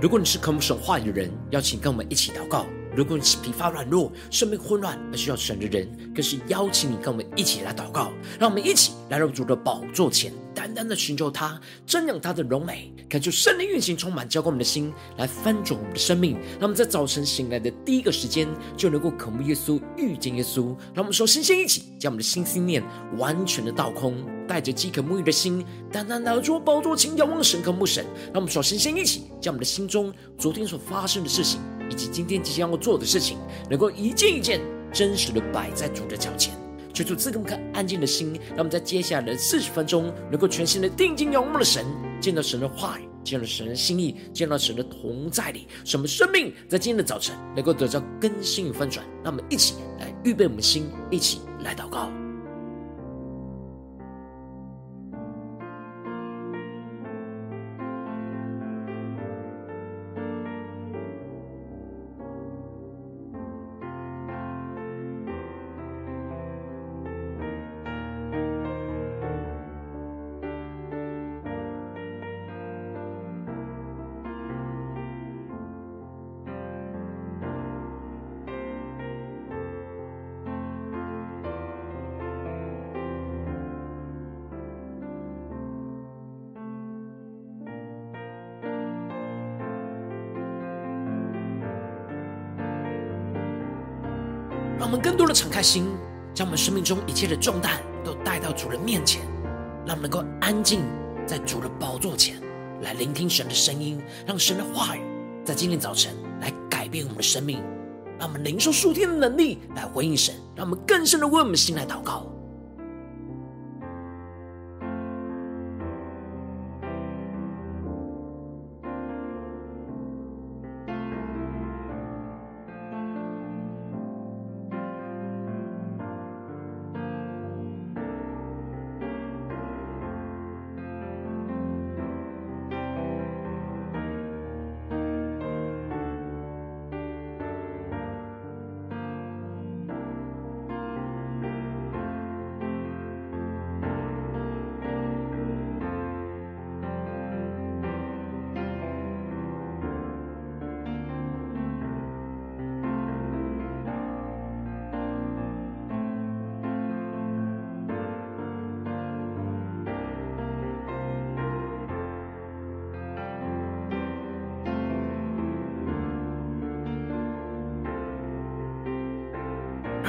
如果你是渴慕神话语的人，邀请跟我们一起祷告；如果你是疲乏软弱、生命混乱而需要神的人，更是邀请你跟我们一起来祷告。让我们一起来到主的宝座前，单单的寻求他，瞻仰他的荣美，感受圣灵运行充满，浇灌我们的心，来翻转我们的生命。让我们在早晨醒来的第一个时间，就能够渴慕耶稣、遇见耶稣。让我们说，先先一起将我们的心思念完全的倒空，带着饥渴沐浴的心，单单来到主宝座前，仰望神、渴慕神。让我们说，先先一起将我们的心中昨天所发生的事情，以及今天即将要做的事情，能够一件一件真实的摆在主的脚前。求主赐给我们安静的心，让我们在接下来的四十分钟，能够全心的定睛仰望的神，见到神的话语，见到神的心意，见到神的同在里，使我们生命在今天的早晨能够得到更新与翻转。让我们一起来预备我们的心，一起来祷告。我们更多的敞开心，将我们生命中一切的重担都带到主人面前，让我们能够安静在主的宝座前来聆听神的声音，让神的话语在今天早晨来改变我们的生命，让我们灵受数天的能力来回应神，让我们更深的为我们心来祷告。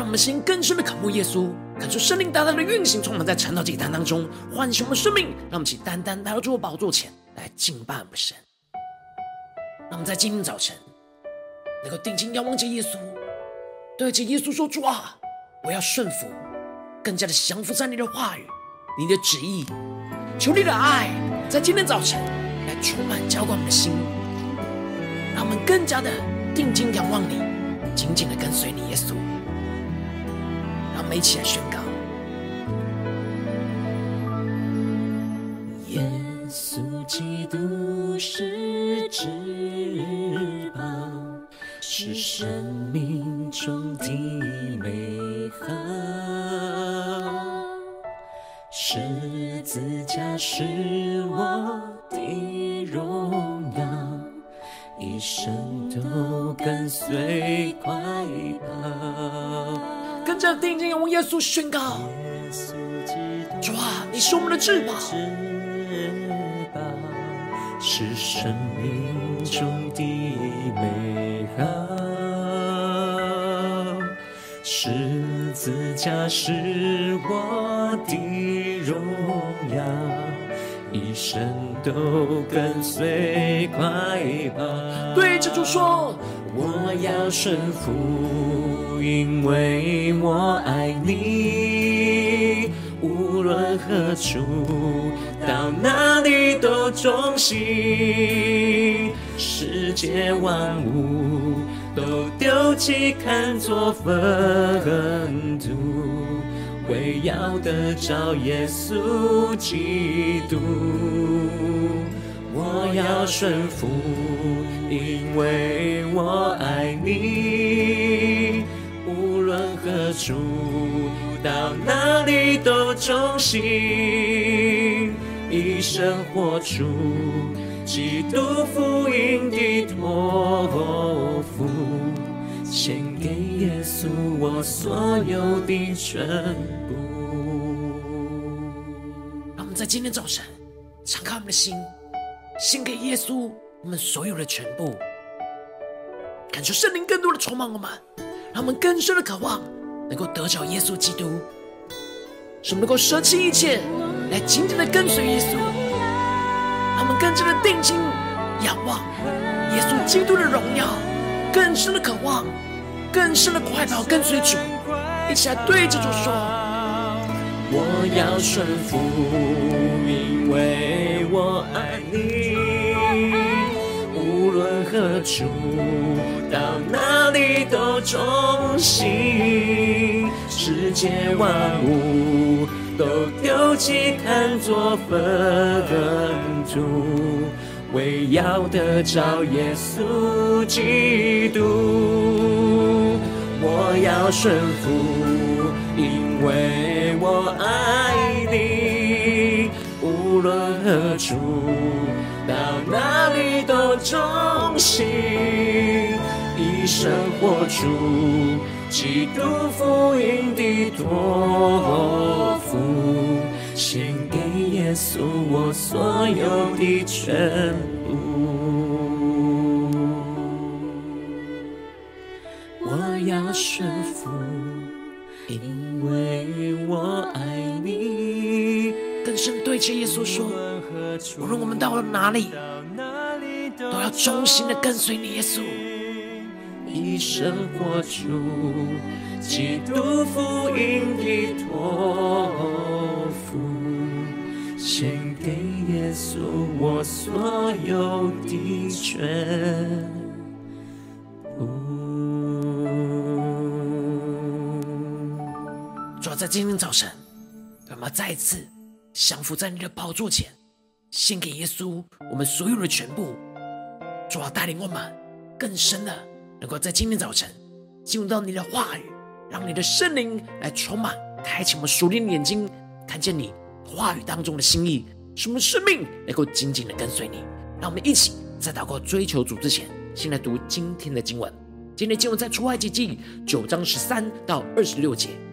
我们心更深的渴慕耶稣，感受圣灵大大的运行，充满在晨祷祭坛当中，唤醒我们生命。让我们一起单单来到主的宝座前来敬拜我们神。让我们在今天早晨能够定睛仰望着耶稣，对着耶稣说：“主啊，我要顺服，更加的降服在你的话语、你的旨意。求你的爱在今天早晨来充满浇灌我们的心，让我们更加的定睛仰望你，紧紧的跟随你，耶稣。”没钱宣告：耶稣基督是至宝，是生命中的美好。十字架是我的荣耀，一生都跟随快跑。跟着定睛仰望耶稣宣告：主啊，你是我们的至宝，是生命中的美好。十字架是我的荣耀，一生都跟随快跑。对着主说，我要顺服。因为我爱你，无论何处，到哪里都忠心。世界万物都丢弃，看作粪土，唯要得着耶稣基督。我要顺服，因为我爱你。无论何处，到哪里都忠心，一生活出基督福音的托付，献给耶稣我所有的全部。让我们在今天早晨敞开我们的心，献给耶稣我们所有的全部，感受圣灵更多的充满我们，让我们更深的渴望能够得着耶稣基督，使我们能够舍弃一切来紧紧的跟随耶稣，让我们更深的定睛仰望耶稣基督的荣耀，更深的渴望，更深的快跑跟随主，一起来对着主说。我要顺服，因为我爱你。无论何处，到哪里都忠心。世界万物都丢弃，看作粪土，为要得着耶稣基督。我要顺服，因为。我爱你，无论何处，到哪里都忠心，一生活出基督福音的托付，献给耶稣我所有的全部。我要顺服。因为我爱你，更深对着耶稣说：无论我们到了哪里，都要忠心的跟随你，耶稣。一生活出基督福音的托付，献给耶稣我所有的全在今天早晨，让我们再次降服在你的宝座前，献给耶稣我们所有的全部。主啊带领我们更深的，能够在今天早晨进入到你的话语，让你的圣灵来充满，开启我们属灵的眼睛，看见你话语当中的心意，使我们生命能够紧紧的跟随你。让我们一起在祷告追求主之前，先来读今天的经文。今天的经文在出埃及记九章十三到二十六节。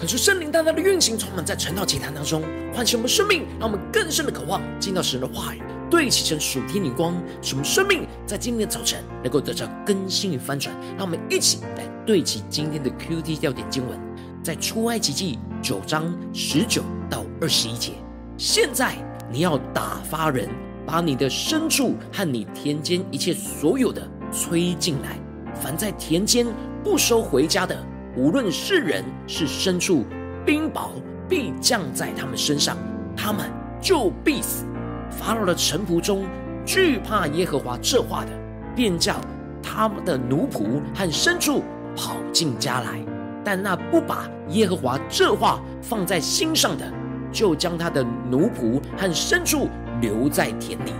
可是圣灵大大的运行，充满在晨祷祭坛当中，唤醒我们生命，让我们更深的渴望进到神的话语，对齐成属天的光，使我们生命在今天的早晨能够得到更新与翻转。让我们一起来对齐今天的 QT 调点经文，在出埃及记九章十九到二十一节。现在你要打发人，把你的牲畜和你田间一切所有的催进来，凡在田间不收回家的。无论是人是牲畜，冰雹必降在他们身上，他们就必死。法老的臣仆中惧怕耶和华这话的，便叫他们的奴仆和牲畜跑进家来；但那不把耶和华这话放在心上的，就将他的奴仆和牲畜留在田里。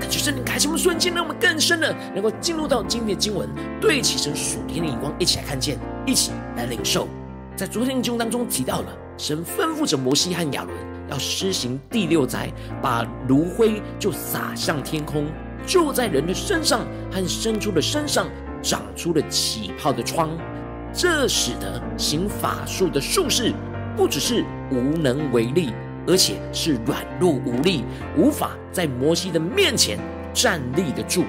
感谢圣灵开启我们瞬间，让我们更深的能够进入到今天的经文，对齐神属天的眼光，一起来看见，一起来领受。在昨天的经文当中提到了，神吩咐着摩西和亚伦要施行第六灾，把炉灰就撒向天空，就在人的身上和牲畜的身上长出了起泡的疮，这使得行法术的术士不只是无能为力。而且是软弱无力，无法在摩西的面前站立得住。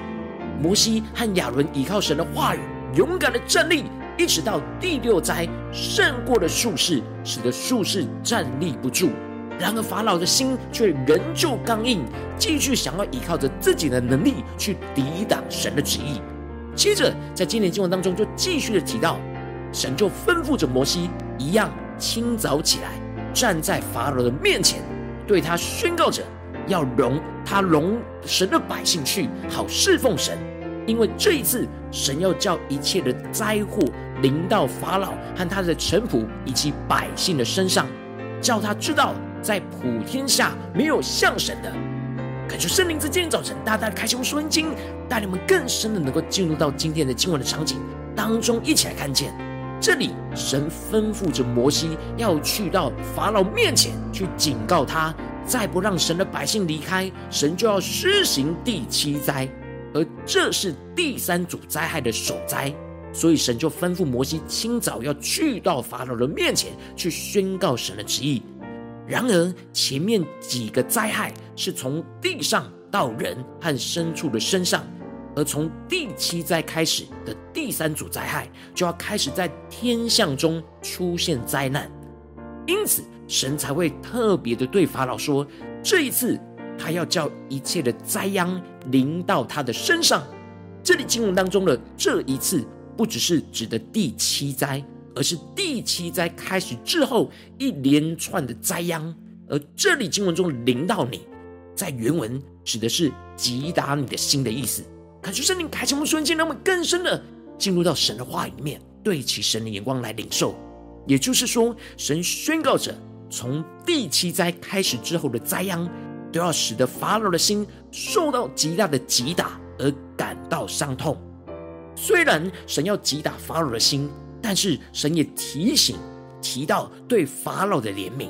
摩西和亚伦依靠神的话语，勇敢的站立，一直到第六灾胜过了术士，使得术士站立不住。然而法老的心却仍旧刚硬，继续想要依靠着自己的能力去抵挡神的旨意。接着在今年经文当中就继续的提到，神就吩咐着摩西一样，清早起来。站在法老的面前，对他宣告着，要容他容神的百姓去，好侍奉神。因为这一次，神要叫一切的灾祸临到法老和他的臣仆以及百姓的身上，叫他知道，在普天下没有像神的。感谢圣灵在今天早晨大大的开启我们属灵经，带领我们更深的能够进入到今天的经文的场景当中，一起来看见。这里，神吩咐着摩西要去到法老面前去警告他，再不让神的百姓离开，神就要施行第七灾，而这是第三组灾害的首灾。所以神就吩咐摩西清早要去到法老的面前去宣告神的旨意。然而，前面几个灾害是从地上到人和牲畜的身上。而从第七灾开始的第三组灾害，就要开始在天象中出现灾难，因此神才会特别的对法老说：这一次他要叫一切的灾殃临到他的身上。这里经文当中的这一次，不只是指的第七灾，而是第七灾开始之后一连串的灾殃。而这里经文中临到你，在原文指的是击打你的心的意思。感谢圣灵开启我们瞬间，让我们更深的进入到神的话里面，对其神的眼光来领受。也就是说，神宣告着，从第七灾开始之后的灾殃，都要使得法老的心受到极大的击打而感到伤痛。虽然神要击打法老的心，但是神也提醒提到对法老的怜悯。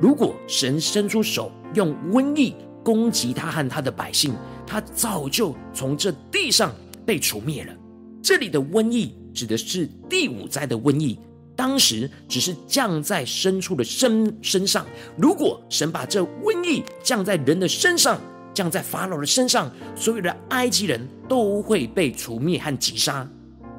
如果神伸出手用瘟疫攻击他和他的百姓，他早就从这地上被除灭了。这里的瘟疫指的是第五灾的瘟疫，当时只是降在牲畜的身身上。如果神把这瘟疫降在人的身上，降在法老的身上，所有的埃及人都会被除灭和击杀。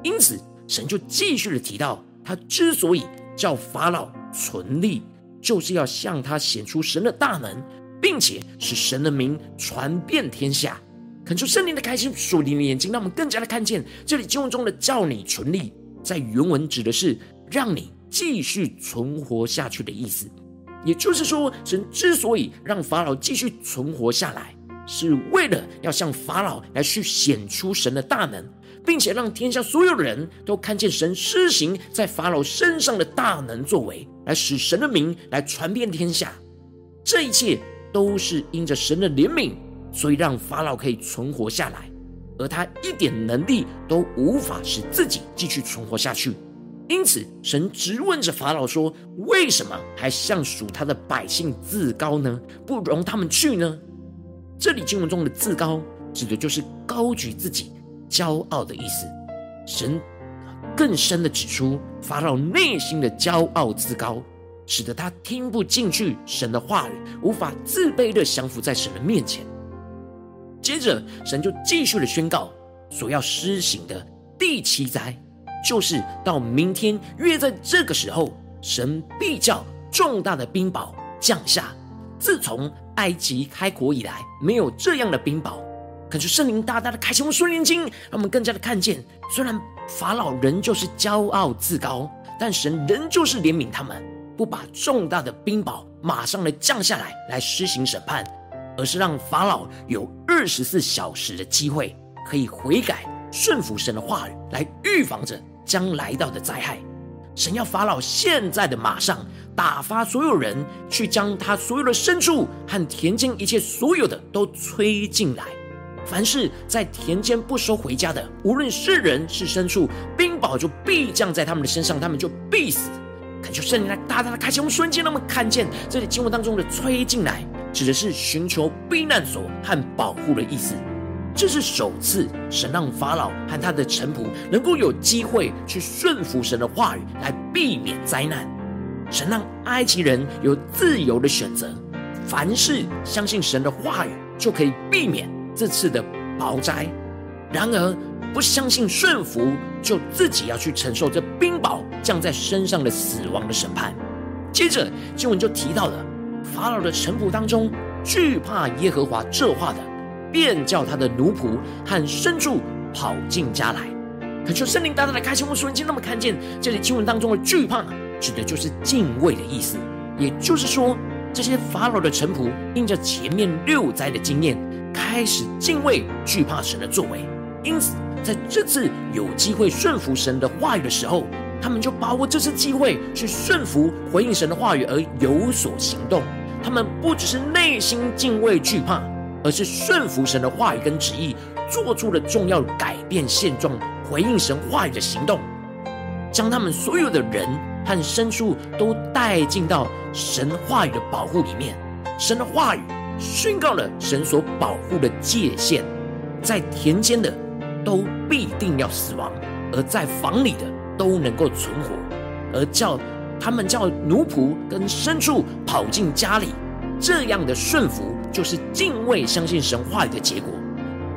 因此，神就继续的提到，他之所以叫法老存立，就是要向他显出神的大能。并且使神的名传遍天下，恳求圣灵的开启属灵的眼睛，让我们更加的看见这里经文中的“叫你存立”在原文指的是让你继续存活下去的意思。也就是说，神之所以让法老继续存活下来，是为了要向法老来去显出神的大能，并且让天下所有人都看见神施行在法老身上的大能作为，来使神的名来传遍天下。这一切。都是因着神的怜悯，所以让法老可以存活下来，而他一点能力都无法使自己继续存活下去。因此，神质问着法老说：“为什么还向属他的百姓自高呢？不容他们去呢？”这里经文中的“自高”指的就是高举自己、骄傲的意思。神更深的指出法老内心的骄傲自高，使得他听不进去神的话语，无法自卑的降服在神的面前。接着，神就继续的宣告所要施行的第七灾，就是到明天约在这个时候，神必叫重大的冰雹降下。自从埃及开国以来，没有这样的冰雹。恳求圣灵大大的开启我们属灵眼睛，让我们更加的看见，虽然法老仍旧是骄傲自高，但神仍旧是怜悯他们，不把重大的冰雹马上的降下来，来施行审判，而是让法老有二十四小时的机会，可以悔改顺服神的话语，来预防着将来到的灾害。神要法老现在的马上打发所有人去将他所有的牲畜和田间一切所有的都催进来，凡是在田间不收回家的，无论是人是牲畜，冰雹就必降在他们的身上，他们就必死。恳求圣灵来大大的开启我们瞬间，让我们看见这里经文当中的催进来，指的是寻求避难所和保护的意思。这是首次，神让法老和他的臣仆能够有机会去顺服神的话语，来避免灾难。神让埃及人有自由的选择，凡事相信神的话语，就可以避免这次的雹灾。然而，不相信顺服，就自己要去承受这冰雹降在身上的死亡的审判。接着，经文就提到了法老的臣仆当中，惧怕耶和华这话的。便叫他的奴仆和牲畜跑进家来。恳求圣灵大大的开启我们属灵眼睛，那么看见这里经文当中的惧怕，指的就是敬畏的意思。也就是说，这些法老的臣仆因着前面六灾的经验，开始敬畏惧怕神的作为，因此在这次有机会顺服神的话语的时候，他们就把握这次机会去顺服回应神的话语而有所行动。他们不只是内心敬畏惧怕。而是顺服神的话语跟旨意，做出了重要改变现状、回应神话语的行动，将他们所有的人和牲畜都带进到神话语的保护里面。神的话语宣告了神所保护的界限，在田间的都必定要死亡，而在房里的都能够存活，而叫他们叫奴仆跟牲畜跑进家里，这样的顺服。就是敬畏、相信神话语的结果。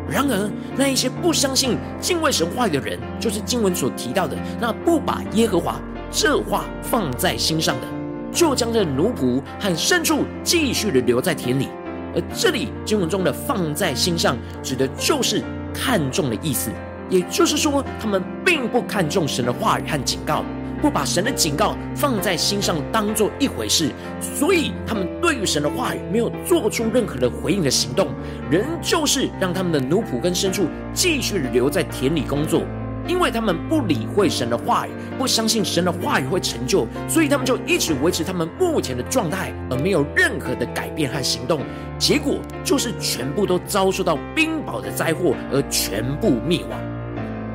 然而，那一些不相信、敬畏神话语的人，就是经文所提到的那不把耶和华这话放在心上的，就将这奴仆和牲畜继续的留在田里。而这里经文中的“放在心上”，指的就是看重的意思。也就是说，他们并不看重神的话语和警告。不把神的警告放在心上，当做一回事，所以他们对于神的话语没有做出任何的回应的行动，仍旧是让他们的奴仆跟牲畜继续留在田里工作，因为他们不理会神的话语，不相信神的话语会成就，所以他们就一直维持他们目前的状态，而没有任何的改变和行动，结果就是全部都遭受到冰雹的灾祸，而全部灭亡。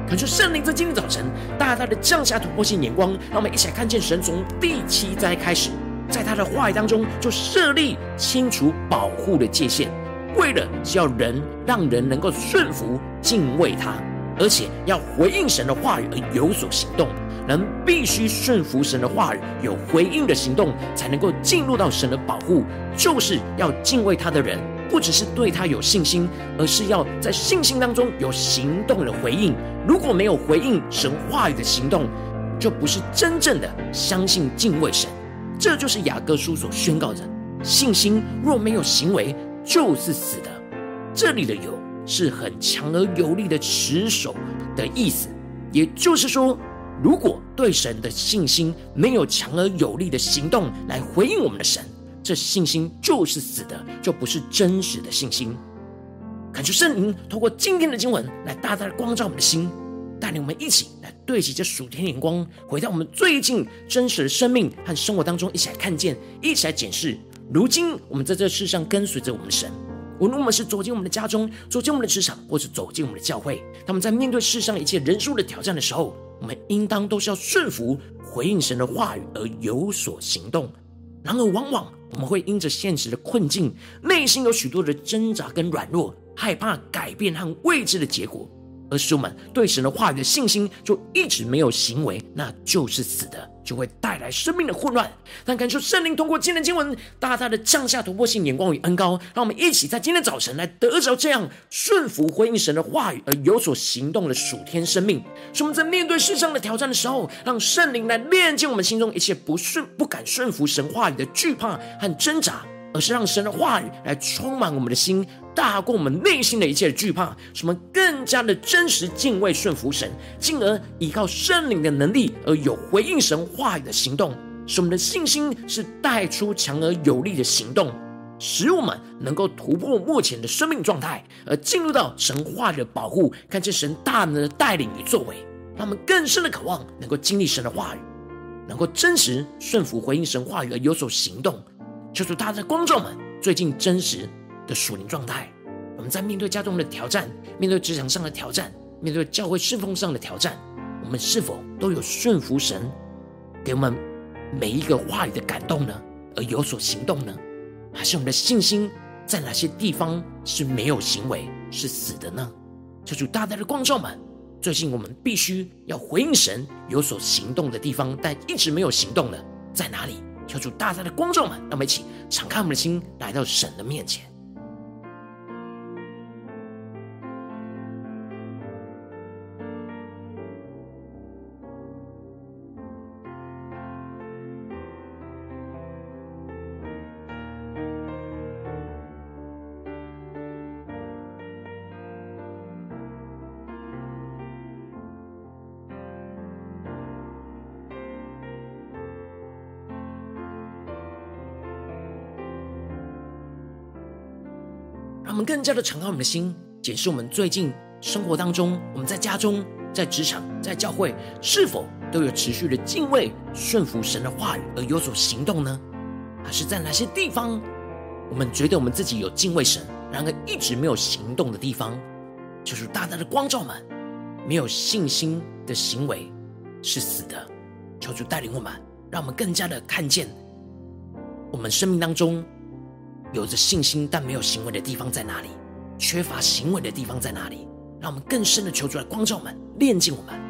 恳求圣灵在今天早晨大大的降下突破性眼光，让我们一起来看见神从第七灾开始，在他的话语当中就设立清除保护的界限，为了是要人让人能够顺服敬畏他，而且要回应神的话语而有所行动。人必须顺服神的话语，有回应的行动，才能够进入到神的保护，就是要敬畏他的人。不只是对他有信心，而是要在信心当中有行动的回应。如果没有回应神话语的行动，就不是真正的相信敬畏神。这就是雅各书所宣告的：信心若没有行为，就是死的。这里的有是很强而有力的持守的意思，也就是说，如果对神的信心没有强而有力的行动来回应我们的神。这信心就是死的，就不是真实的信心。恳求圣灵透过今天的经文来大大的光照我们的心，带领我们一起来对齐这属天的眼光，回到我们最近真实的生命和生活当中，一起来看见，一起来检视。如今我们在这世上跟随着我们的神，无论我们是走进我们的家中，走进我们的职场，或是走进我们的教会，他们在面对世上一切人数的挑战的时候，我们应当都是要顺服、回应神的话语而有所行动。然而，往往我们会因着现实的困境，内心有许多的挣扎跟软弱，害怕改变和未知的结果，而使我们对神的话语的信心就一直没有行为，那就是死的，就会带来生命的混乱。但感受圣灵通过今天经文，大大的降下突破性眼光与恩膏，让我们一起在今天早晨来得着这样顺服回应神的话语而有所行动的属天生命。使我们在面对世上的挑战的时候，让圣灵来炼净我们心中一切不顺、不敢顺服神话语的惧怕和挣扎。而是让神的话语来充满我们的心，大过我们内心的一切的惧怕，使我们更加的真实敬畏顺服神，进而依靠圣灵的能力而有回应神话语的行动，使我们的信心是带出强而有力的行动，使我们能够突破目前的生命状态，而进入到神话语的保护，看见神大能的带领与作为，让我们更深的渴望能够经历神的话语，能够真实顺服回应神话语而有所行动。求主大家的观众们，最近真实的属灵状态，我们在面对家中的挑战，面对职场上的挑战，面对教会侍奉上的挑战，我们是否都有顺服神给我们每一个话语的感动呢？而有所行动呢？还是我们的信心在哪些地方是没有行为，是死的呢？求主大大的观众们，最近我们必须要回应神有所行动的地方，但一直没有行动的在哪里？求主大大的光照们，让我们一起敞开我们的心，来到神的面前。更加的敞开我们的心，检视我们最近生活当中，我们在家中、在职场、在教会，是否都有持续的敬畏、顺服神的话语而有所行动呢？还是在哪些地方，我们觉得我们自己有敬畏神，然而一直没有行动的地方，就是大大的光照们，没有信心的行为是死的。求主带领我们，让我们更加的看见我们生命当中。有着信心但没有行为的地方在哪里？缺乏行为的地方在哪里？让我们更深的求主来光照我们，炼净我们。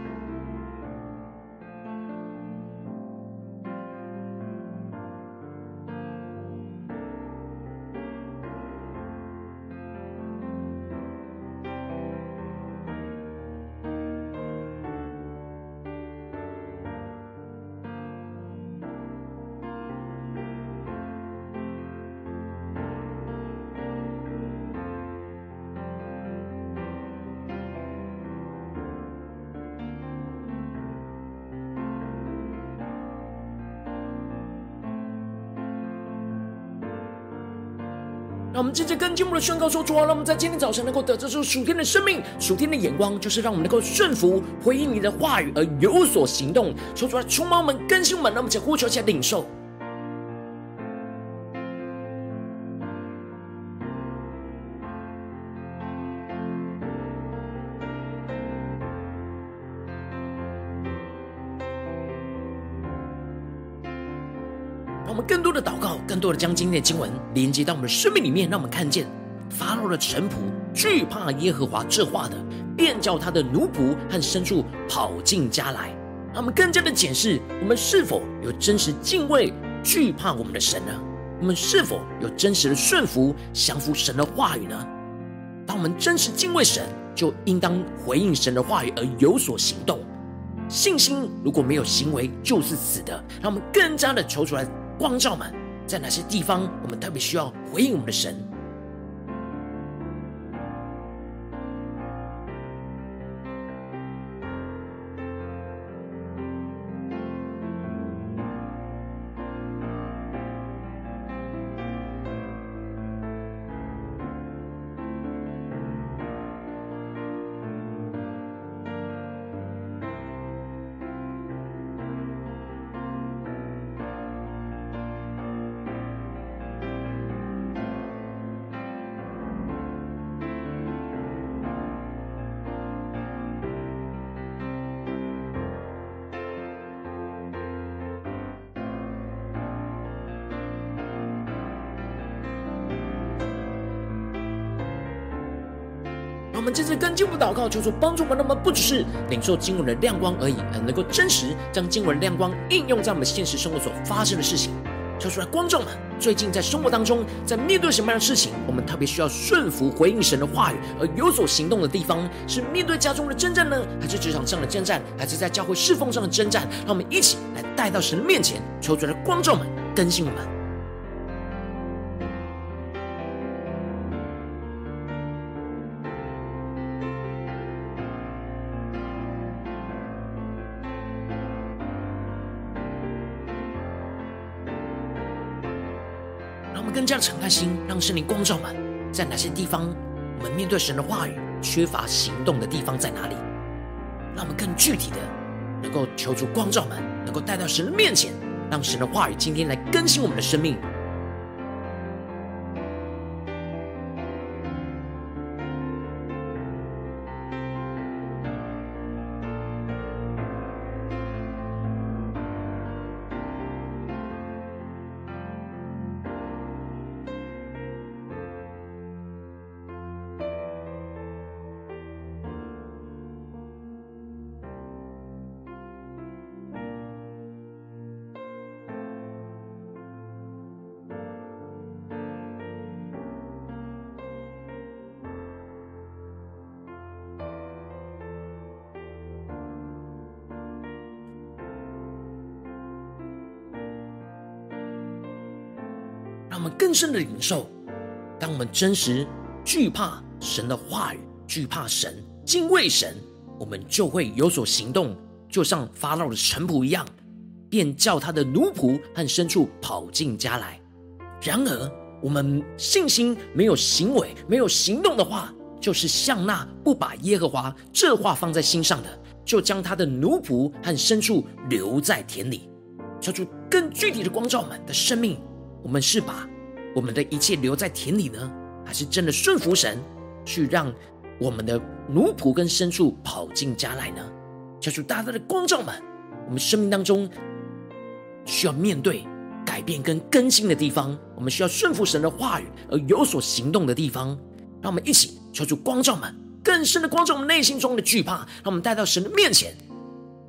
接着跟进一步的宣告说：主啊，让我们在今天早晨能够得着这属天的生命、属天的眼光，就是让我们能够顺服、回应你的话语而有所行动。说出来，充满我们、更新我们，让我们一起呼求、一下领受。多的将今天的经文连接到我们的生命里面，让我们看见法老的臣仆惧怕耶和华这话的，便叫他的奴仆和牲畜跑进家来。让我们更加的检视，我们是否有真实敬畏、惧怕我们的神呢？我们是否有真实的顺服、降服神的话语呢？当我们真实敬畏神，就应当回应神的话语而有所行动。信心如果没有行为，就是死的。让我们更加的求出来。光照们，在哪些地方，我们特别需要回应我们的神？祷告，求主帮助我们，那么不只是领受经文的亮光而已，而能够真实将经文亮光应用在我们现实生活所发生的事情。求主来光照们，最近在生活当中，在面对什么样的事情，我们特别需要顺服回应神的话语而有所行动的地方，是面对家中的征战呢，还是职场上的征战，还是在教会侍奉上的征战？让我们一起来带到神的面前，求主来光照们，更新我们。敞开心，让圣灵光照们，在哪些地方，我们面对神的话语缺乏行动的地方在哪里？让我们更具体的能够求助光照们，能够带到神的面前，让神的话语今天来更新我们的生命。让我们更深的领受，当我们真实惧怕神的话语，惧怕神，敬畏神，我们就会有所行动，就像法老的臣仆一样，便叫他的奴仆和牲畜跑进家来。然而，我们信心没有行为，没有行动的话，就是像那不把耶和华这话放在心上的，就将他的奴仆和牲畜留在田里。求主更具体的光照们的生命。我们是把我们的一切留在田里呢，还是真的顺服神，去让我们的奴仆跟牲畜跑进家来呢？求主大大的光照们，我们生命当中需要面对改变跟更新的地方，我们需要顺服神的话语而有所行动的地方，让我们一起求主光照们，更深的光照我们内心中的惧怕，让我们带到神的面前。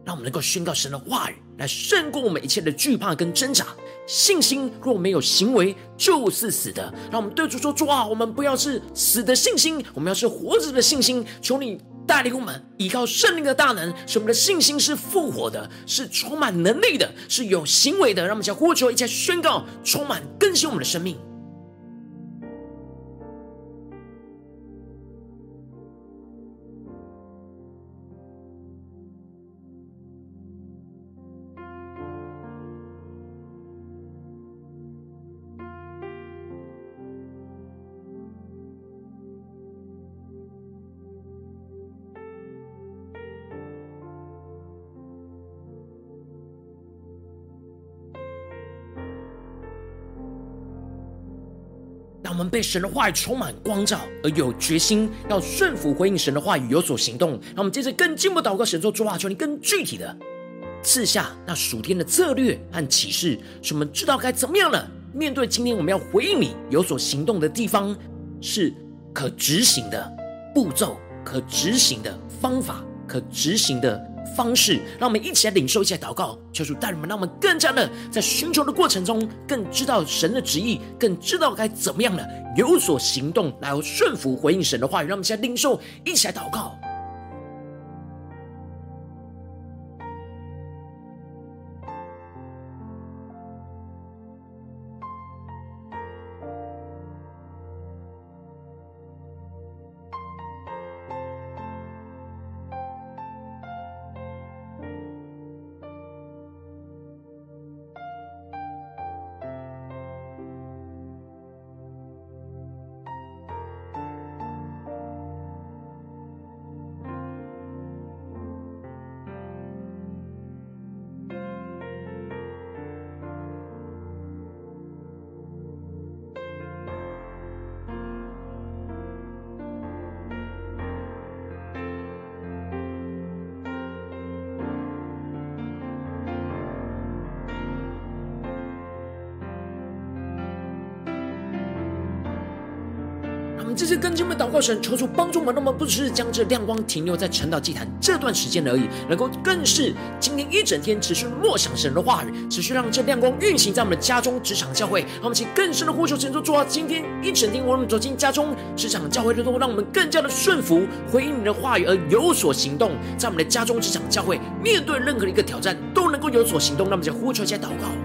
让我们能够宣告神的话语，来胜过我们一切的惧怕跟挣扎。信心若没有行为，就是死的。让我们对主说：主啊，我们不要是死的信心，我们要是活着的信心。求你带领我们，依靠圣灵的大能，使我们的信心是复活的，是充满能力的，是有行为的。让我们将呼求，一切宣告，充满更新我们的生命。让我们被神的话语充满光照，而有决心要顺服回应神的话语，有所行动。让我们接着更进一步祷告，神说：主啊，求你更具体的赐下那属天的策略和启示，使我们知道该怎么样了。面对今天我们要回应你有所行动的地方，是可执行的步骤、可执行的方法、可执行的。方式，让我们一起来领受，一起来祷告，求主带领我们，让我们更加的在寻求的过程中，更知道神的旨意，更知道该怎么样的有所行动，来顺服回应神的话语。让我们一起来领受，一起来祷告。这次跟进我们祷告神，求主帮助我们，让我们不只是将这亮光停留在晨祷祭坛这段时间而已，能够更是今天一整天持续默想神的话语，持续让这亮光运行在我们的家中、职场、教会。让我们请更深的呼求，神说主啊，今天一整天我们走进家中、职场、教会的都让我们更加的顺服，回应你的话语而有所行动，在我们的家中、职场、教会，面对任何一个挑战都能够有所行动。那么就呼求、一下祷告。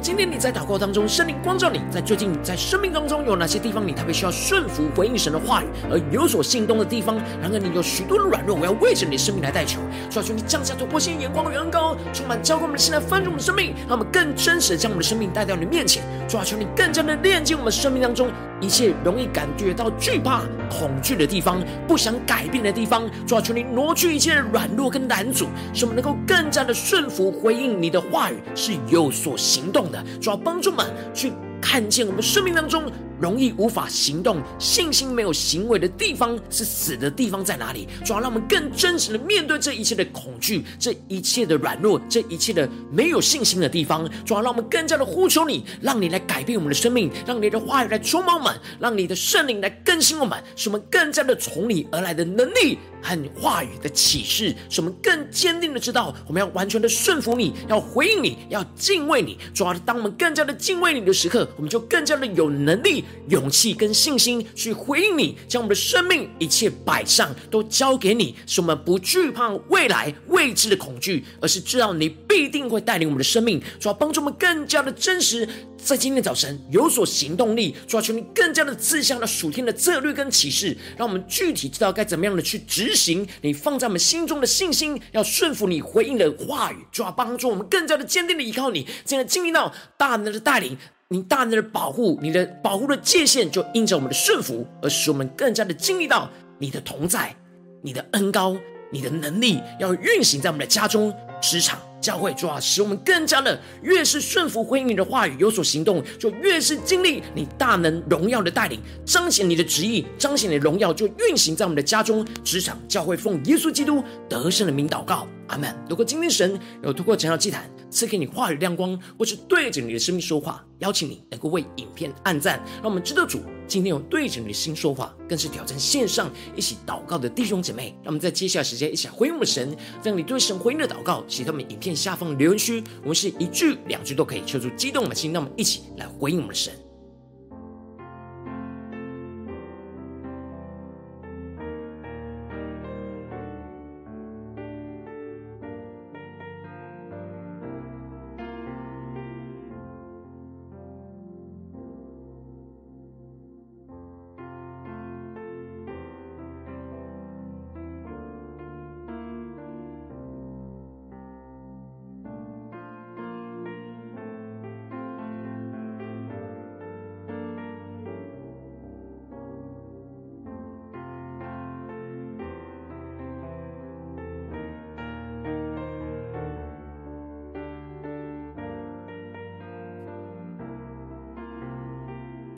今天你在祷告当中，圣灵光照你，在最近在生命当中有哪些地方你特别需要顺服回应神的话语而有所行动的地方？然而你有许多的软弱，我要为着你的生命来代求。主啊，求你降下突破性眼光的恩膏，充满浇灌我们的心来翻转我们的生命，让我们更真实的将我们的生命带到你面前。主啊，求你更加的炼净我们生命当中一切容易感觉到惧怕、恐惧的地方，不想改变的地方。主要，求你挪去一切的软弱跟难阻，使我们能够更加的顺服回应你的话语，是有所行。动的，主要帮助们去看见我们生命当中容易无法行动、信心没有行为的地方是死的地方在哪里？主要让我们更真实的面对这一切的恐惧、这一切的软弱、这一切的没有信心的地方。主要让我们更加的呼求你，让你来改变我们的生命，让你的话语来充满我们，让你的圣灵来更新我们，使我们更加的从你而来的能力。和话语的启示，使我们更坚定的知道，我们要完全的顺服你，要回应你，要敬畏你。主要当我们更加的敬畏你的时刻，我们就更加的有能力、勇气跟信心去回应你，将我们的生命一切摆上，都交给你，使我们不惧怕未来未知的恐惧，而是知道你必定会带领我们的生命。主要帮助我们更加的真实。在今天早晨有所行动力，主要求你更加的赐下了属天的策略跟启示，让我们具体知道该怎么样的去执行你放在我们心中的信心，要顺服你回应的话语，主要帮助我们更加的坚定的依靠你，进而经历到大能的带领，你大能的保护，你的保护的界限就因着我们的顺服，而使我们更加的经历到你的同在，你的恩高，你的能力要运行在我们的家中、职场。教会主啊，使我们更加的越是顺服回应你的话语，有所行动，就越是经历你大能荣耀的带领，彰显你的旨意，彰显你的荣耀，就运行在我们的家中、职场、教会，奉耶稣基督得胜的名祷告，阿门。如果今天神有透过晨祷祭坛赐给你话语亮光，或是对着你的生命说话，邀请你能够为影片按赞，让我们知道主今天有对着你的心说话，更是挑战线上一起祷告的弟兄姐妹。让我们在接下来时间一起来回应我们的神，让你对神回应的祷告写到我们影片下方留言区，我们是一句两句都可以，求主激动的心，让我们一起来回应我们的神。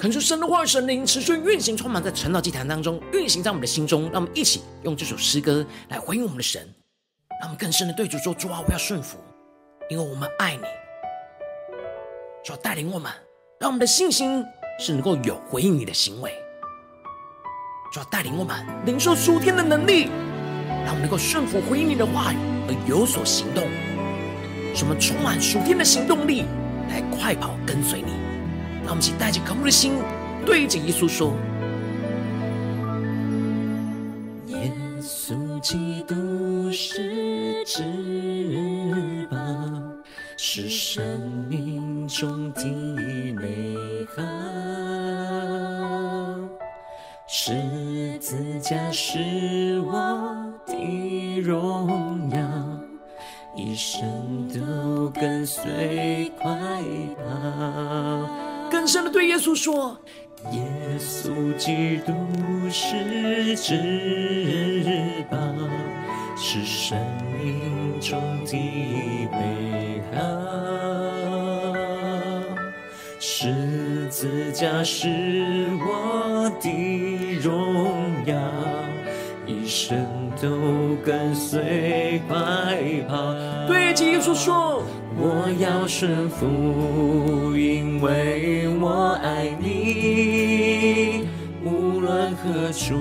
恳求神的话语、神灵持续运行，充满在成道祭坛当中，运行在我们的心中。让我们一起用这首诗歌来回应我们的神，让我们更深的对主说：主啊，我要顺服，因为我们爱你。主带领我们，让我们的信心是能够有回应你的行为。主要带领我们领受属天的能力，让我们能够顺服回应你的话语而有所行动。使我们充满属天的行动力，来快跑跟随你。让我们一起带着渴慕的心，对着耶稣说：“耶稣基督是至宝，是生命中的美好。十字架是我的荣耀，一生都跟随快跑。”更深的对耶稣说：“耶稣基督是至宝，是生命中的美好。十字架是我的荣耀，一生都跟随快跑。”对耶稣说。我要顺服，因为我爱你。无论何处，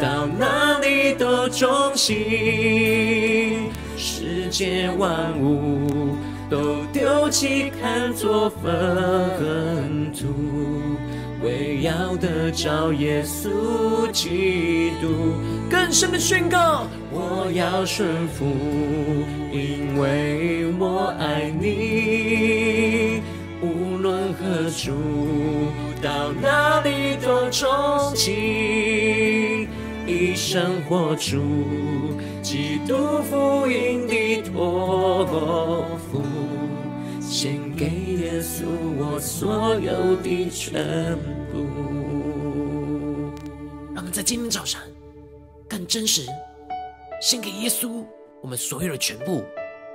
到哪里都忠心。世界万物都丢弃，看作粪土。为要得着耶稣基督，更深的宣告。我要顺服，因为我爱你。无论何处，到哪里都忠心，一生活出基督福音的托付。献给耶稣我所有的全部。让我们在今天早上更真实，献给耶稣我们所有的全部，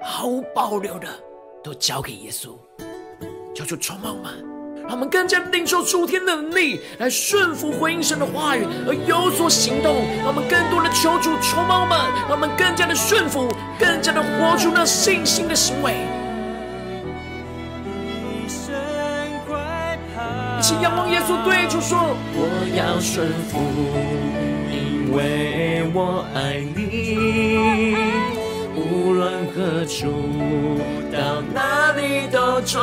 毫无保留的都交给耶稣。求主充满我们，让我们更加领受主天的能力，来顺服回应神的话语而有所行动。让我们更多的求主充满我们，让我们更加的顺服，更加的活出那信心的行为。主说：“我要顺服，因为我爱你。无论何处，到哪里都忠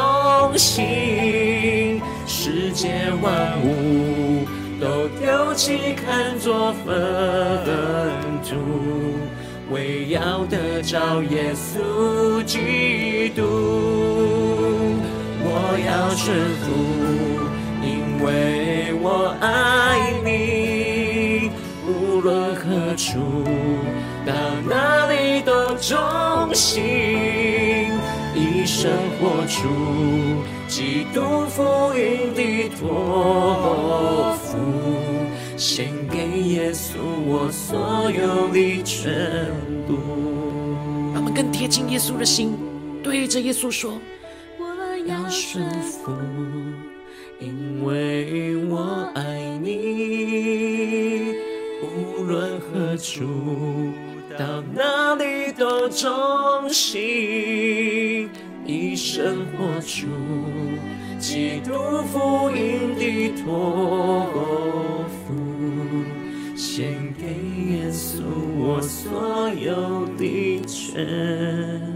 心。世界万物都丢弃，看作粪土，为要得着耶稣基督。我要顺服。”我爱你，无论何处，到哪里都忠心，一生活出基督福音的托付，献给耶稣我所有的全部。让我们更贴近耶稣的心，对着耶稣说：我要顺服。因为我爱你，无论何处，到哪里都忠心，一生活出基督福音的托付，献给耶稣我所有的全。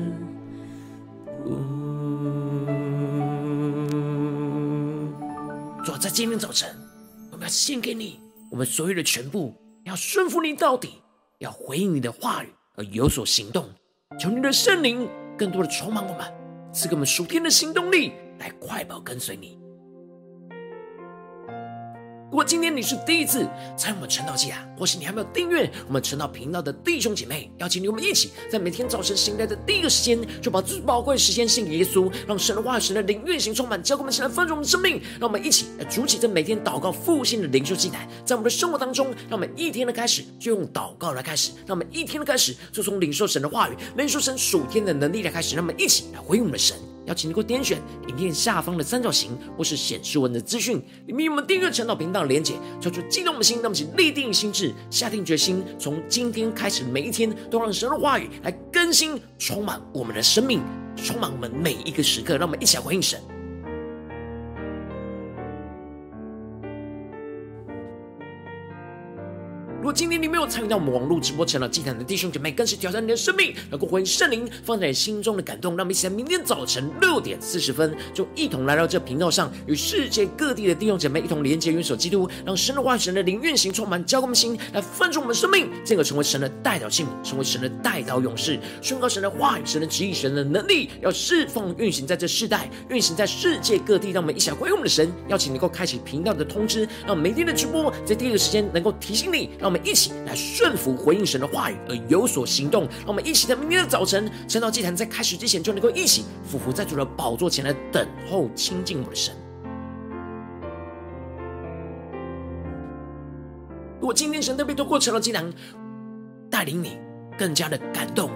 今天早晨，我们要献给你我们所有的全部，要顺服你到底，要回应你的话语而有所行动。求你的圣灵更多的充满我们，赐给我们属天的行动力，来快跑跟随你。如果今天你是第一次参与我们晨祷祭啊，或是你还没有订阅我们晨祷频道的弟兄姐妹，邀请你我们一起在每天早晨醒来的第一个时间，就把最宝贵的时间献给耶稣，让神的话语、神的灵运行充满，教给我们起来丰盛我们生命。让我们一起来筑起这每天祷告复兴的灵修祭坛，在我们的生活当中，让我们一天的开始就用祷告来开始，让我们一天的开始就从领受神的话语、领受神属天的能力来开始，让我们一起来回应我们的神。邀请你给我点选影片下方的三角形，或是显示文的资讯里面有我们订阅陈祷频道的连结，抽出激动的心，那么请立定心智，下定决心，从今天开始每一天都让神的话语来更新、充满我们的生命，充满我们每一个时刻，让我们一起来回应神。如果今天你没有参与到我们网络直播成了祭坛的弟兄姐妹，更是挑战你的生命，能够回应圣灵放在你心中的感动。让我们一起在明天早晨六点四十分，就一同来到这频道上，与世界各地的弟兄姐妹一同连接、元首基督，让神的话语、神的灵运行充满，交给我们心，来分出我们的生命，进而成为神的代祷器皿，成为神的代祷勇士，宣告神的话语、神的旨意、神的能力，要释放运行在这世代，运行在世界各地。让我们一起来回应我们的神，邀请能够开启频道的通知，让每天的直播在第一个时间能够提醒你，让我们。一起来顺服回应神的话语而有所行动，让我们一起在明天的早晨，晨祷祭坛在开始之前，就能够一起俯伏在主的宝座前来等候亲近我们的神。如果今天神特别透过成了祭坛带领你更加的感动，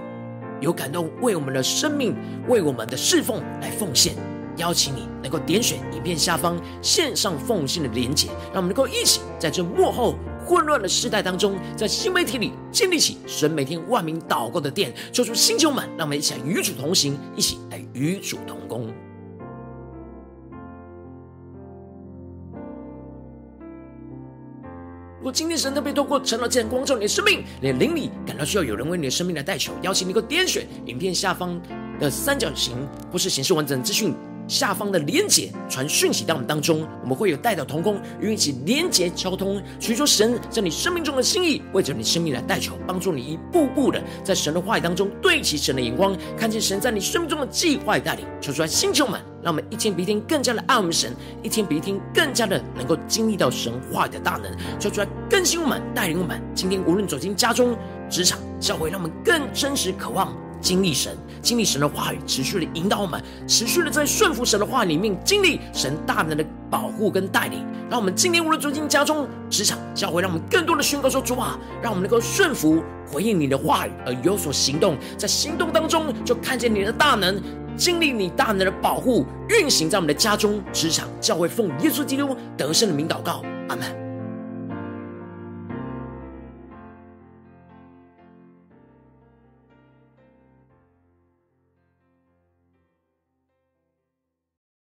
有感动为我们的生命、为我们的侍奉来奉献，邀请你能够点选影片下方线上奉献的连结，让我们能够一起在这幕后。混乱的时代当中，在新媒体里建立起神每天万名祷告的殿，做出星球们，让我们一起来与主同行，一起来与主同工。如果今天神特别透过晨祷祭坛光照你的生命，你的灵里感到需要有人为你的生命来代求，邀请你能够点选影片下方的三角形，或是显示完整资讯。下方的连结传讯息到我们当中，我们会有代祷同工与一起连结交通，寻求神在你生命中的心意，为着你生命来代求，帮助你一步步的在神的话语当中对齐神的眼光，看见神在你生命中的计划带领。求出来，星球们，让我们一天比一天更加的爱我们神，一天比一天更加的能够经历到神话语的大能。求出来，更新我们，带领我们。今天无论走进家中、职场、教会，让我们更真实渴望。经历神，经历神的话语，持续的引导我们，持续的在顺服神的话里面经历神大能的保护跟带领。让我们今天无论走进家中、职场、教会，让我们更多的宣告说：主啊，让我们能够顺服回应你的话语而有所行动，在行动当中就看见你的大能，经历你大能的保护运行在我们的家中、职场、教会，奉耶稣基督得胜的名祷告，阿门。